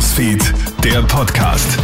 Newsfeed, der Podcast.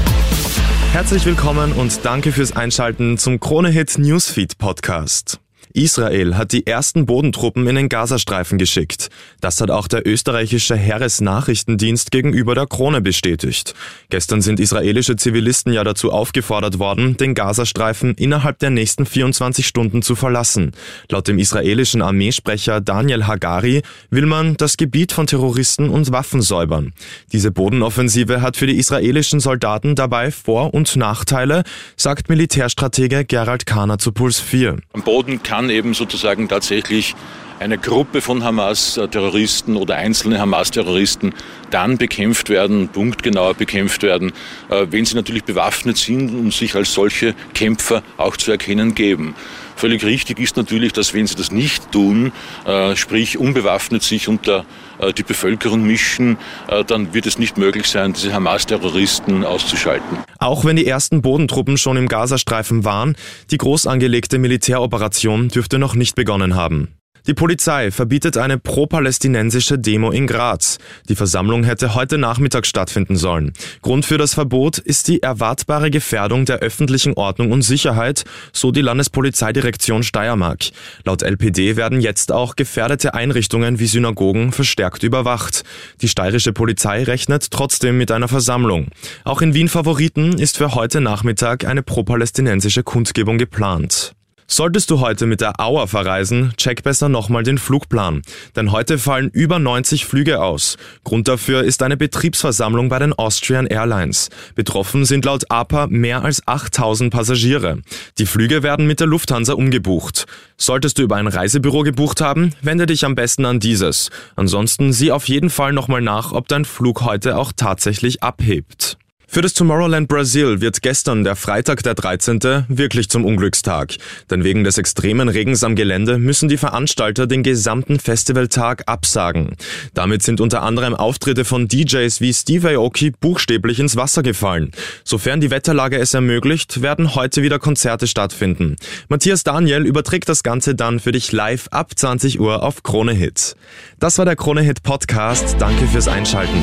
Herzlich willkommen und danke fürs Einschalten zum Kronehit Newsfeed Podcast. Israel hat die ersten Bodentruppen in den Gazastreifen geschickt. Das hat auch der österreichische Heeresnachrichtendienst gegenüber der Krone bestätigt. Gestern sind israelische Zivilisten ja dazu aufgefordert worden, den Gazastreifen innerhalb der nächsten 24 Stunden zu verlassen. Laut dem israelischen Armeesprecher Daniel Hagari will man das Gebiet von Terroristen und Waffen säubern. Diese Bodenoffensive hat für die israelischen Soldaten dabei Vor- und Nachteile, sagt Militärstratege Gerald Kahner zu Puls 4. Am Boden kann kann eben sozusagen tatsächlich eine Gruppe von Hamas-Terroristen oder einzelne Hamas-Terroristen dann bekämpft werden, punktgenauer bekämpft werden, äh, wenn sie natürlich bewaffnet sind und sich als solche Kämpfer auch zu erkennen geben. Völlig richtig ist natürlich, dass wenn sie das nicht tun, äh, sprich unbewaffnet sich unter äh, die Bevölkerung mischen, dann wird es nicht möglich sein, diese Hamas-Terroristen auszuschalten. Auch wenn die ersten Bodentruppen schon im Gazastreifen waren, die groß angelegte Militäroperation dürfte noch nicht begonnen haben. Die Polizei verbietet eine pro-palästinensische Demo in Graz. Die Versammlung hätte heute Nachmittag stattfinden sollen. Grund für das Verbot ist die erwartbare Gefährdung der öffentlichen Ordnung und Sicherheit, so die Landespolizeidirektion Steiermark. Laut LPD werden jetzt auch gefährdete Einrichtungen wie Synagogen verstärkt überwacht. Die steirische Polizei rechnet trotzdem mit einer Versammlung. Auch in Wien Favoriten ist für heute Nachmittag eine pro-palästinensische Kundgebung geplant. Solltest du heute mit der Auer verreisen, check besser nochmal den Flugplan. Denn heute fallen über 90 Flüge aus. Grund dafür ist eine Betriebsversammlung bei den Austrian Airlines. Betroffen sind laut APA mehr als 8000 Passagiere. Die Flüge werden mit der Lufthansa umgebucht. Solltest du über ein Reisebüro gebucht haben, wende dich am besten an dieses. Ansonsten sieh auf jeden Fall nochmal nach, ob dein Flug heute auch tatsächlich abhebt. Für das Tomorrowland Brasil wird gestern, der Freitag der 13., wirklich zum Unglückstag. Denn wegen des extremen Regens am Gelände müssen die Veranstalter den gesamten Festivaltag absagen. Damit sind unter anderem Auftritte von DJs wie Steve Aoki buchstäblich ins Wasser gefallen. Sofern die Wetterlage es ermöglicht, werden heute wieder Konzerte stattfinden. Matthias Daniel überträgt das Ganze dann für dich live ab 20 Uhr auf Krone Hit. Das war der Krone Hit Podcast. Danke fürs Einschalten.